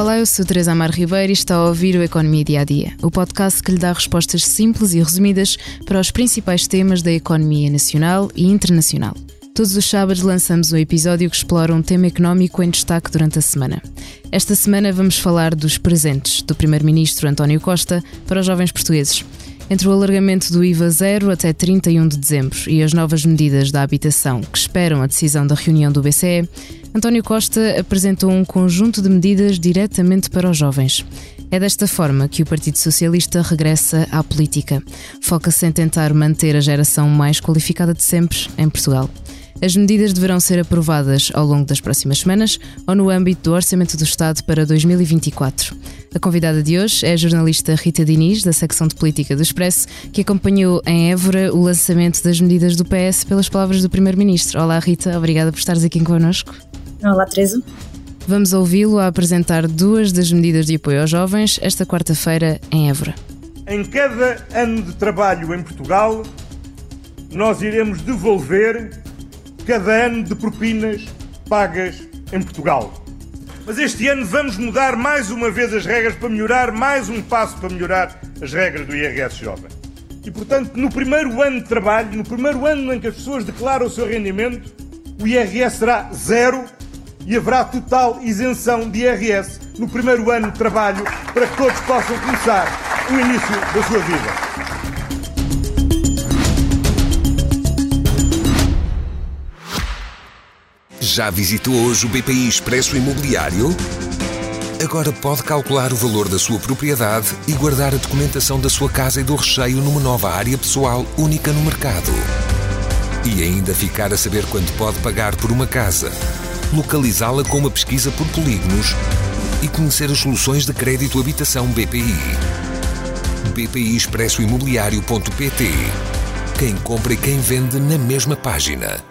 Olá, eu sou Teresa Amar Ribeiro e está a ouvir o Economia Dia a Dia, o podcast que lhe dá respostas simples e resumidas para os principais temas da economia nacional e internacional. Todos os sábados lançamos um episódio que explora um tema económico em destaque durante a semana. Esta semana vamos falar dos presentes do Primeiro-Ministro António Costa para os jovens portugueses. Entre o alargamento do IVA zero até 31 de dezembro e as novas medidas da habitação que esperam a decisão da reunião do BCE, António Costa apresentou um conjunto de medidas diretamente para os jovens. É desta forma que o Partido Socialista regressa à política. Foca-se em tentar manter a geração mais qualificada de sempre em Portugal. As medidas deverão ser aprovadas ao longo das próximas semanas ou no âmbito do Orçamento do Estado para 2024. A convidada de hoje é a jornalista Rita Diniz, da secção de Política do Expresso, que acompanhou em Évora o lançamento das medidas do PS pelas palavras do Primeiro-Ministro. Olá, Rita, obrigada por estares aqui connosco. Olá, Teresa. Vamos ouvi-lo a apresentar duas das medidas de apoio aos jovens esta quarta-feira em Évora. Em cada ano de trabalho em Portugal, nós iremos devolver cada ano de propinas pagas em Portugal. Mas este ano vamos mudar mais uma vez as regras para melhorar, mais um passo para melhorar as regras do IRS jovem. E portanto, no primeiro ano de trabalho, no primeiro ano em que as pessoas declaram o seu rendimento, o IRS será zero e haverá total isenção de IRS no primeiro ano de trabalho para que todos possam começar o início da sua vida. Já visitou hoje o BPI Expresso Imobiliário? Agora pode calcular o valor da sua propriedade e guardar a documentação da sua casa e do recheio numa nova área pessoal única no mercado. E ainda ficar a saber quanto pode pagar por uma casa, localizá-la com uma pesquisa por polígonos e conhecer as soluções de crédito habitação BPI. BPI Expresso Imobiliário.pt Quem compra e quem vende na mesma página.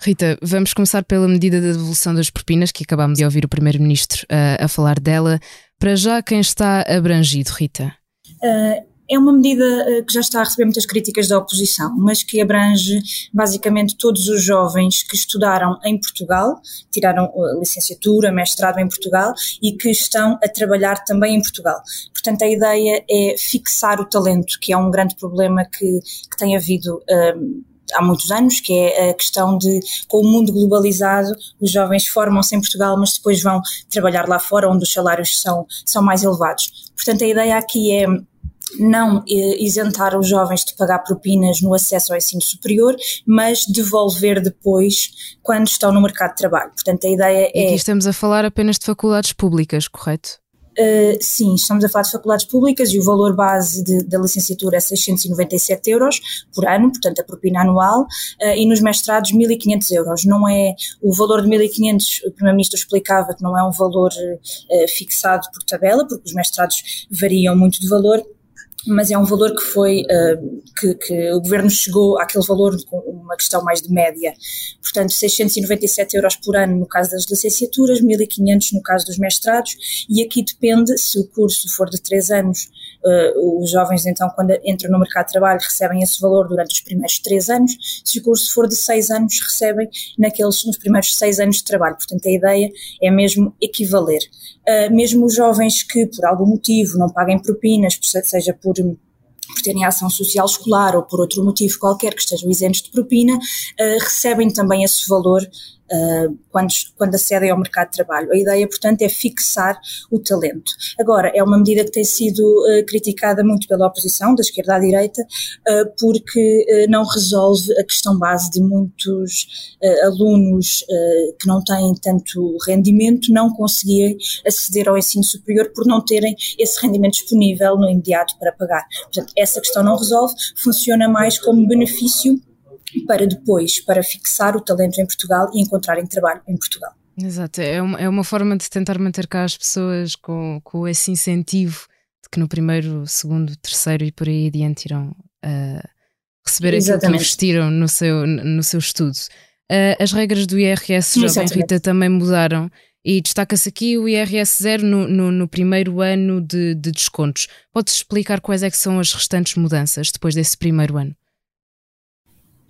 Rita, vamos começar pela medida da devolução das propinas, que acabámos de ouvir o Primeiro-Ministro uh, a falar dela. Para já, quem está abrangido, Rita? Uh, é uma medida uh, que já está a receber muitas críticas da oposição, mas que abrange basicamente todos os jovens que estudaram em Portugal, tiraram licenciatura, mestrado em Portugal e que estão a trabalhar também em Portugal. Portanto, a ideia é fixar o talento, que é um grande problema que, que tem havido há muitos anos, que é a questão de, com o mundo globalizado, os jovens formam-se em Portugal, mas depois vão trabalhar lá fora, onde os salários são, são mais elevados. Portanto, a ideia aqui é não eh, isentar os jovens de pagar propinas no acesso ao ensino superior, mas devolver depois quando estão no mercado de trabalho. Portanto, a ideia é. Aqui estamos a falar apenas de faculdades públicas, correto? Uh, sim, estamos a falar de faculdades públicas e o valor base de, da licenciatura é 697 euros por ano, portanto a propina anual, uh, e nos mestrados 1.500 euros. Não é o valor de 1.500, o Primeiro-Ministro explicava que não é um valor uh, fixado por tabela, porque os mestrados variam muito de valor, mas é um valor que foi, uh, que, que, o governo chegou àquele valor com uma questão mais de média. Portanto, 697 euros por ano no caso das licenciaturas, 1.500 no caso dos mestrados, e aqui depende, se o curso for de 3 anos, uh, os jovens então quando entram no mercado de trabalho recebem esse valor durante os primeiros 3 anos, se o curso for de 6 anos recebem naqueles, nos primeiros 6 anos de trabalho. Portanto, a ideia é mesmo equivaler. Uh, mesmo os jovens que por algum motivo não paguem propinas, seja por por terem ação social escolar ou por outro motivo qualquer que estejam isentos de propina, uh, recebem também esse valor quando, quando acedem ao mercado de trabalho. A ideia, portanto, é fixar o talento. Agora, é uma medida que tem sido uh, criticada muito pela oposição, da esquerda à direita, uh, porque não resolve a questão base de muitos alunos que não têm tanto rendimento não conseguirem aceder ao ensino superior por não terem esse rendimento disponível no imediato para pagar. Portanto, essa questão não resolve, funciona mais como benefício para depois, para fixar o talento em Portugal e encontrarem trabalho em Portugal. Exato, é uma, é uma forma de tentar manter cá as pessoas com, com esse incentivo de que no primeiro, segundo, terceiro e por aí adiante irão uh, receber Exatamente. aquilo que investiram no seu, no seu estudo. Uh, as regras do IRS, Jovem Rita, também mudaram e destaca-se aqui o IRS zero no, no, no primeiro ano de, de descontos. Podes explicar quais é são as restantes mudanças depois desse primeiro ano?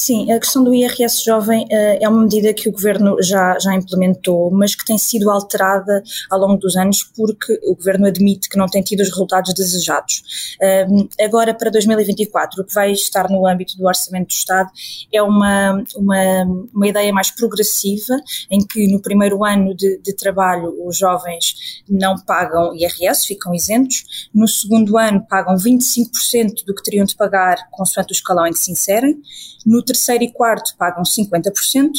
Sim, a questão do IRS jovem uh, é uma medida que o governo já, já implementou, mas que tem sido alterada ao longo dos anos porque o governo admite que não tem tido os resultados desejados. Uh, agora, para 2024, o que vai estar no âmbito do Orçamento do Estado é uma, uma, uma ideia mais progressiva, em que no primeiro ano de, de trabalho os jovens não pagam IRS, ficam isentos, no segundo ano pagam 25% do que teriam de pagar consoante o escalão em que se inserem, no terceiro e quarto pagam 50%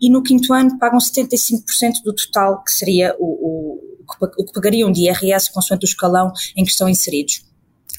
e no quinto ano pagam 75% do total, que seria o, o, o que pagariam de IRS consoante o escalão em que estão inseridos.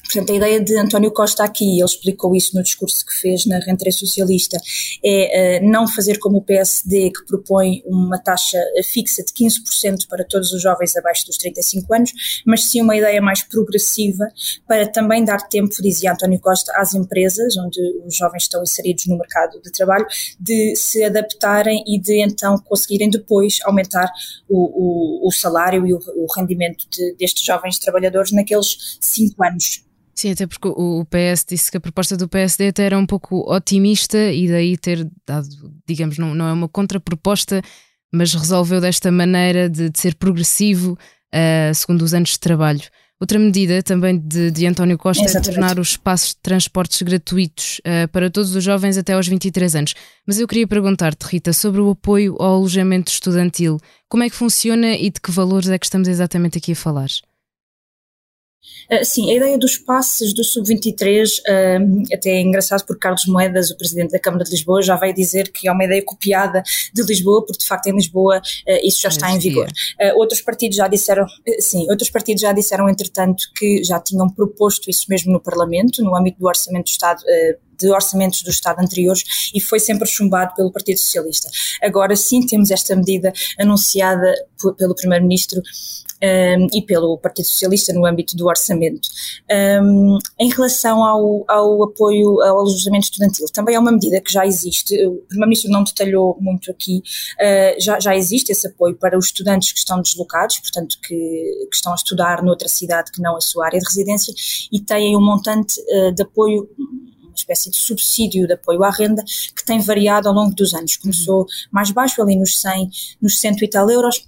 Portanto, a ideia de António Costa aqui, ele explicou isso no discurso que fez na rentrée socialista, é uh, não fazer como o PSD, que propõe uma taxa fixa de 15% para todos os jovens abaixo dos 35 anos, mas sim uma ideia mais progressiva para também dar tempo, dizia António Costa, às empresas, onde os jovens estão inseridos no mercado de trabalho, de se adaptarem e de então conseguirem depois aumentar o, o, o salário e o, o rendimento de, destes jovens trabalhadores naqueles cinco anos. Sim, até porque o PS disse que a proposta do PSD até era um pouco otimista e daí ter dado, digamos, não, não é uma contraproposta, mas resolveu desta maneira de, de ser progressivo uh, segundo os anos de trabalho. Outra medida também de, de António Costa Exatamente. é tornar os espaços de transportes gratuitos uh, para todos os jovens até aos 23 anos. Mas eu queria perguntar-te, Rita, sobre o apoio ao alojamento estudantil. Como é que funciona e de que valores é que estamos exatamente aqui a falar? Uh, sim, a ideia dos passes do Sub-23 uh, até é engraçado porque Carlos Moedas, o presidente da Câmara de Lisboa, já vai dizer que é uma ideia copiada de Lisboa, porque de facto em Lisboa uh, isso já está em vigor. outros partidos já disseram, sim, outros partidos já disseram entretanto que já tinham proposto isso mesmo no Parlamento, no âmbito do Orçamento do Estado de orçamentos do Estado anteriores e foi sempre chumbado pelo Partido Socialista. Agora sim temos esta medida anunciada pelo Primeiro-Ministro um, e pelo Partido Socialista no âmbito do orçamento. Um, em relação ao, ao, apoio ao alojamento estudantil, também é uma medida que já existe, o Primeiro-Ministro não detalhou muito aqui, uh, já, já existe esse apoio para os estudantes que estão deslocados, portanto, que, que estão a estudar noutra cidade que não a sua área de residência, e têm um montante uh, de apoio uma espécie de subsídio de apoio à renda que tem variado ao longo dos anos. Começou mais baixo, ali nos 100, nos 100 e tal euros,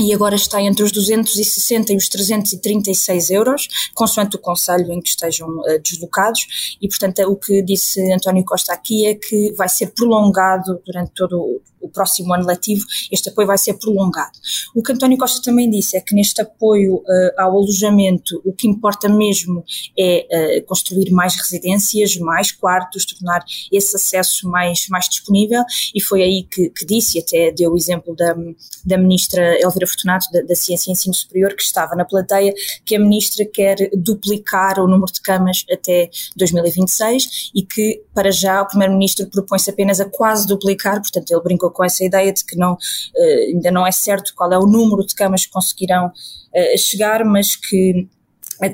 e agora está entre os 260 e os 336 euros, consoante o conselho em que estejam uh, deslocados, e portanto o que disse António Costa aqui é que vai ser prolongado durante todo o próximo ano letivo, este apoio vai ser prolongado. O que António Costa também disse é que neste apoio uh, ao alojamento o que importa mesmo é uh, construir mais residências, mais quartos, tornar esse acesso mais, mais disponível, e foi aí que, que disse, e até deu o exemplo da, da ministra Elvira Fortunato, da, da Ciência e Ensino Superior, que estava na plateia, que a ministra quer duplicar o número de camas até 2026 e que, para já, o primeiro-ministro propõe-se apenas a quase duplicar, portanto, ele brincou com essa ideia de que não, uh, ainda não é certo qual é o número de camas que conseguirão uh, chegar, mas que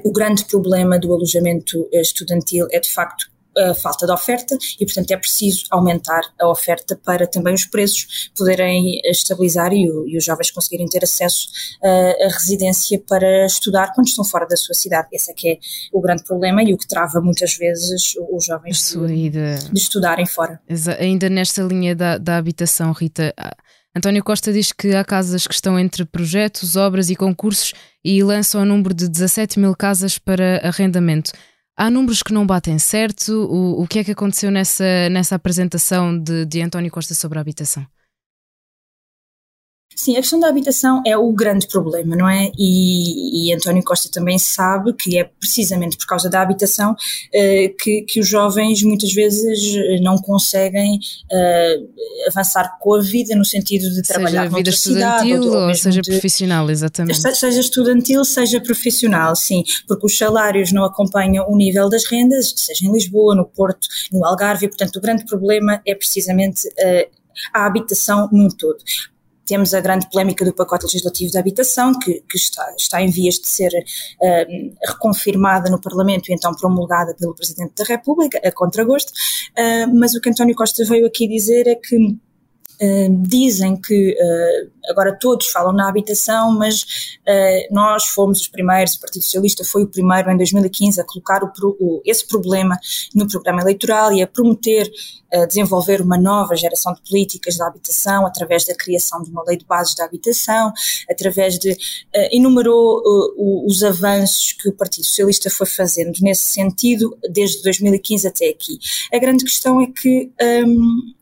o grande problema do alojamento estudantil é de facto falta de oferta e, portanto, é preciso aumentar a oferta para também os preços poderem estabilizar e, o, e os jovens conseguirem ter acesso a, a, residência para estudar quando estão fora da sua cidade. Esse é que é o grande problema e o que trava muitas vezes os jovens de, de, estudarem fora. Ainda nesta linha da, da habitação, Rita, António Costa diz que há casas que estão entre projetos, obras e concursos e lançam o número de 17 mil casas para arrendamento. Há números que não batem certo. O, o que é que aconteceu nessa, nessa apresentação de, de António Costa sobre a habitação? Sim, a questão da habitação é o grande problema, não é? E, e António Costa também sabe que é precisamente por causa da habitação uh, que, que os jovens muitas vezes eh, não conseguem uh, avançar com a vida no sentido de trabalhar seja vida estudantil cidade, ou, ou seja de, profissional, exatamente. Seja estudantil, seja profissional, sim, porque os salários não acompanham o nível das rendas, seja em Lisboa, no Porto, no Algarve, portanto o grande problema é precisamente a habitação num todo. Temos a grande polémica do pacote legislativo da habitação, que, que está, está em vias de ser uh, reconfirmada no Parlamento e então promulgada pelo Presidente da República, a contragosto, uh, mas o que António Costa veio aqui dizer é que dizem que uh, agora todos falam na habitação, mas uh, nós fomos os primeiros, o Partido Socialista foi o primeiro em 2015 a colocar o, esse problema no programa eleitoral e a prometer desenvolver uma nova geração de políticas da habitação através da criação de uma lei de bases da habitação, através de enumerou os avanços que o Partido Socialista foi fazendo nesse sentido desde 2015 até aqui. A grande questão é que um,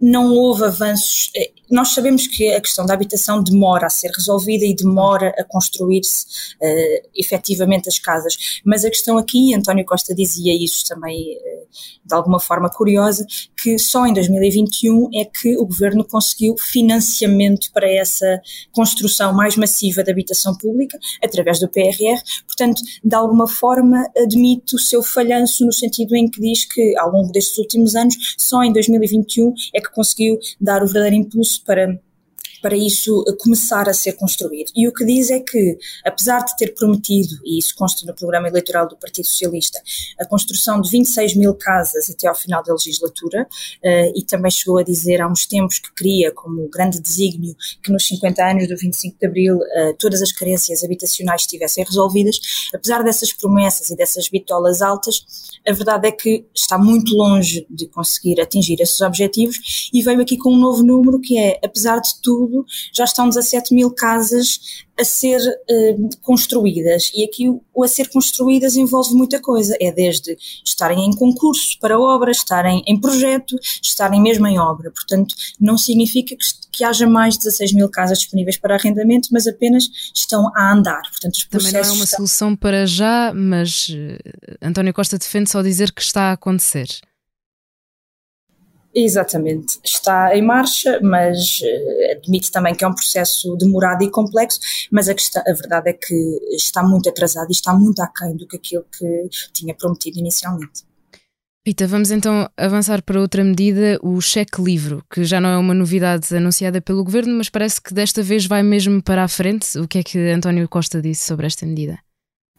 não houve avanços. Eh, nós sabemos que a questão da habitação demora a ser resolvida e demora a construir-se uh, efetivamente as casas. Mas a questão aqui, António Costa dizia isso também uh, de alguma forma curiosa, que só em 2021 é que o governo conseguiu financiamento para essa construção mais massiva de habitação pública através do PRR. Portanto, de alguma forma admite o seu falhanço no sentido em que diz que ao longo destes últimos anos, só em 2021 é que conseguiu dar o verdadeiro impulso para para isso começar a ser construído. E o que diz é que, apesar de ter prometido, e isso consta no programa eleitoral do Partido Socialista, a construção de 26 mil casas até ao final da legislatura, uh, e também chegou a dizer há uns tempos que queria, como grande desígnio, que nos 50 anos do 25 de Abril uh, todas as carências habitacionais estivessem resolvidas, apesar dessas promessas e dessas bitolas altas, a verdade é que está muito longe de conseguir atingir esses objetivos e veio aqui com um novo número que é, apesar de tudo, tudo, já estão 17 mil casas a ser uh, construídas. E aqui o, a ser construídas envolve muita coisa. É desde estarem em concurso para obra, estarem em projeto, estarem mesmo em obra. Portanto, não significa que, que haja mais de 16 mil casas disponíveis para arrendamento, mas apenas estão a andar. Portanto, Também não é uma estão... solução para já, mas uh, António Costa defende só dizer que está a acontecer. Exatamente, está em marcha, mas uh, admite também que é um processo demorado e complexo, mas a, questão, a verdade é que está muito atrasado e está muito aquém do que aquilo que tinha prometido inicialmente. Rita, vamos então avançar para outra medida, o cheque livro, que já não é uma novidade anunciada pelo governo, mas parece que desta vez vai mesmo para a frente. O que é que António Costa disse sobre esta medida?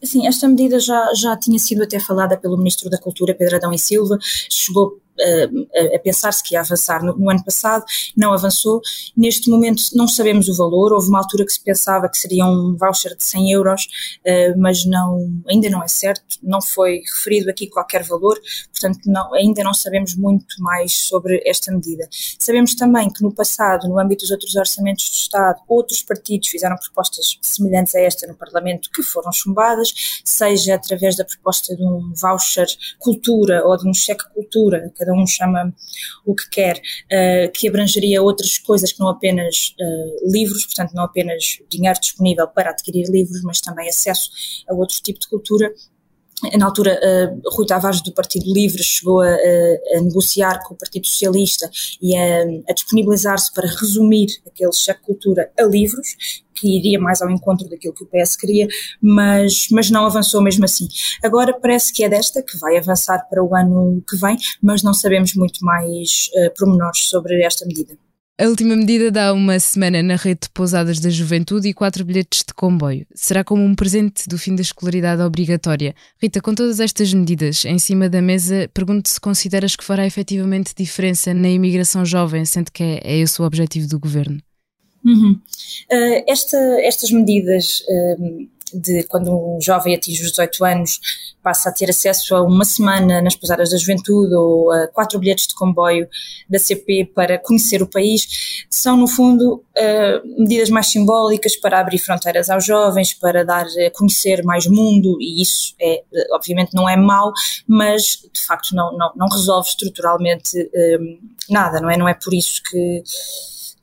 Sim, esta medida já, já tinha sido até falada pelo Ministro da Cultura, Pedro Adão e Silva, chegou a, a pensar-se que ia avançar no, no, ano passado, não avançou. Neste momento não sabemos o valor, houve uma altura que se pensava que seria um voucher de 100 euros, uh, mas não, ainda não é certo, não foi referido aqui qualquer valor, portanto não, ainda não sabemos muito mais sobre esta medida. Sabemos também que no passado, no âmbito dos outros orçamentos do Estado, outros partidos fizeram propostas semelhantes a esta no Parlamento que foram chumbadas, seja através da proposta de um voucher cultura ou de um cheque cultura, cada cada um chama o que quer, uh, que abrangeria outras coisas que não apenas uh, livros, portanto, não apenas dinheiro disponível para adquirir livros, mas também acesso a outro tipo de cultura na altura, uh, Rui Tavares do Partido Livre chegou a, a, negociar com o Partido Socialista e a, a disponibilizar-se para resumir aquele cheque cultura a livros, que iria mais ao encontro daquilo que o PS queria, mas, mas não avançou mesmo assim. Agora parece que é desta que vai avançar para o ano que vem, mas não sabemos muito mais uh, pormenores sobre esta medida. A última medida dá uma semana na rede de pousadas da juventude e quatro bilhetes de comboio. Será como um presente do fim da escolaridade obrigatória. Rita, com todas estas medidas em cima da mesa, pergunto se consideras que fará efetivamente diferença na imigração jovem, sendo que é, é esse o objetivo do governo. Uhum. Uh, esta, estas medidas. Uh, de quando um jovem atinge os 18 anos passa a ter acesso a uma semana nas pousadas da juventude ou a quatro bilhetes de comboio da CP para conhecer o país, são no fundo uh, medidas mais simbólicas para abrir fronteiras aos jovens, para dar a conhecer mais mundo e isso é, obviamente não é mau, mas de facto não, não, não resolve estruturalmente uh, nada, não é? Não é por isso que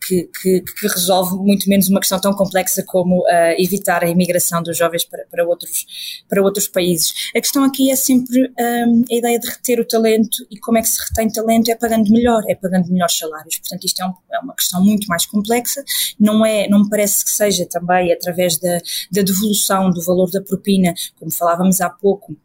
que, que, que, resolve muito menos uma questão tão complexa como uh, evitar a imigração dos jovens para, para, outros, para outros países. A questão aqui é sempre um, ehm, a ideia de reter o talento e como é que se retém talento é pagando melhor, é pagando melhores salários. Portanto, isto é, um, é uma questão muito mais complexa, não, é, não me parece que seja também através da, da devolução do valor da propina, como falávamos há pouco,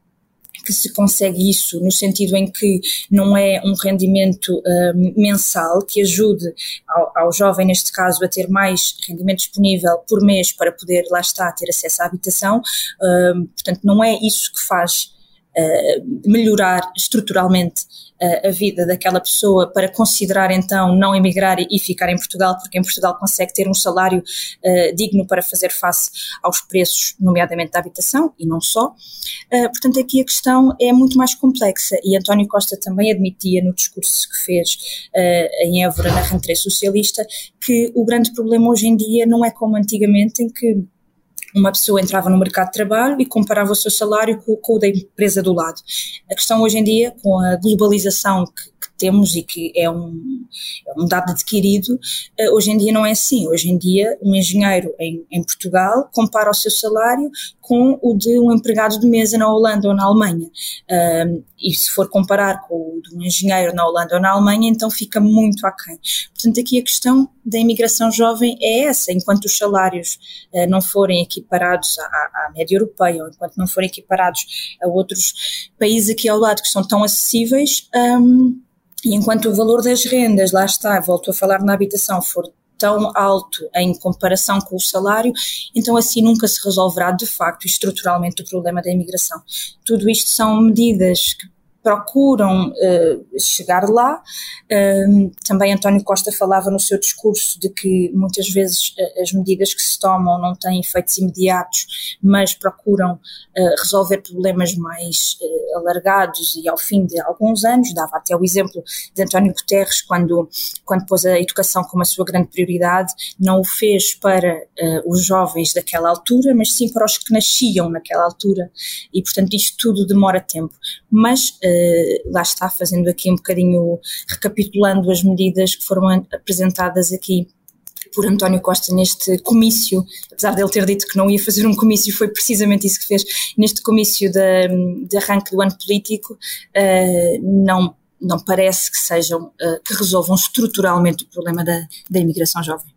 que se consegue isso no sentido em que não é um rendimento uh, mensal que ajude ao, ao, jovem, neste caso, a ter mais rendimento disponível por mês para poder, lá está, ter acesso à habitação. Uh, portanto, não é isso que faz melhorar estruturalmente a vida daquela pessoa para considerar então não emigrar e ficar em Portugal, porque em Portugal consegue ter um salário uh, digno para fazer face aos preços, nomeadamente da habitação e não só. Uh, portanto, aqui a questão é muito mais complexa e António Costa também admitia no discurso que fez uh, em Évora, na rentrée socialista, que o grande problema hoje em dia não é como antigamente, em que uma pessoa entrava no mercado de trabalho e comparava o seu salário com, com o da empresa do lado. A questão hoje em dia, com a globalização que, que temos e que é um, é um dado adquirido, uh, hoje em dia não é assim. Hoje em dia, um engenheiro em, em Portugal compara o seu salário com o de um empregado de mesa na Holanda ou na Alemanha. E se for comparar com o de um engenheiro na Holanda ou na Alemanha, então fica muito aquém. Portanto, aqui a questão da imigração jovem é essa, enquanto os salários uh, não forem equiparados à, à, média europeia, ou enquanto não forem equiparados a outros países aqui ao lado que são tão acessíveis, um, e enquanto o valor das rendas, lá está, volto a falar na habitação, for tão alto em comparação com o salário, então assim nunca se resolverá de facto estruturalmente o problema da imigração. Tudo isto são medidas que procuram uh, chegar lá. Uh, também António Costa falava no seu discurso de que muitas vezes uh, as medidas que se tomam não têm efeitos imediatos, mas procuram eh, resolver problemas mais alargados e ao fim de alguns anos. Dava até o exemplo de António Guterres, quando, quando pôs a educação como a sua grande prioridade, não o fez para os jovens daquela altura, mas sim para os que nasciam naquela altura. E, portanto, isto tudo demora tempo. Mas eh, lá está, fazendo aqui um bocadinho, recapitulando as medidas que foram apresentadas aqui por António Costa neste comício, apesar dele ter dito que não ia fazer um comício, foi precisamente isso que fez neste comício de, de arranque do ano político, uh, não, não parece que sejam, uh, que resolvam estruturalmente o problema da, da imigração jovem.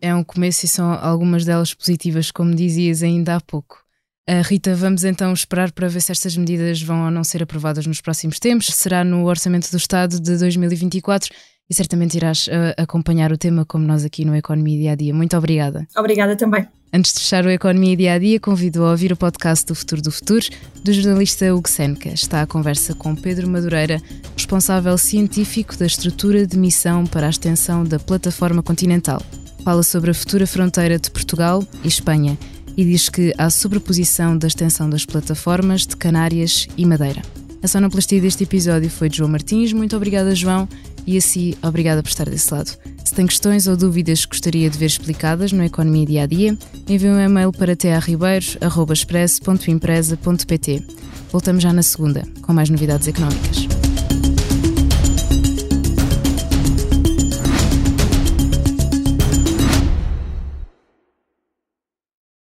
É um começo e são algumas delas positivas, como dizias ainda há pouco. Uh, Rita, vamos então esperar para ver se estas medidas vão ou não ser aprovadas nos próximos tempos. Será no Orçamento do Estado de 2024 e certamente irás uh, acompanhar o tema como nós aqui no Economia Dia a Dia. Muito obrigada. Obrigada também. Antes de fechar o Economia Dia a Dia, convido a ouvir o podcast do Futuro do Futuro do jornalista Hugo Senca. Está a conversa com Pedro Madureira, responsável científico da estrutura de missão para a extensão da plataforma continental. Fala sobre a futura fronteira de Portugal e Espanha e diz que há sobreposição da extensão das plataformas de Canárias e Madeira. A sonoplastia deste episódio foi de João Martins. Muito obrigada, João, e assim, obrigada por estar desse lado. Se tem questões ou dúvidas que gostaria de ver explicadas no Economia Dia a Dia, envie um e-mail para tearribeiros.express.empresa.pt. Voltamos já na segunda, com mais novidades económicas.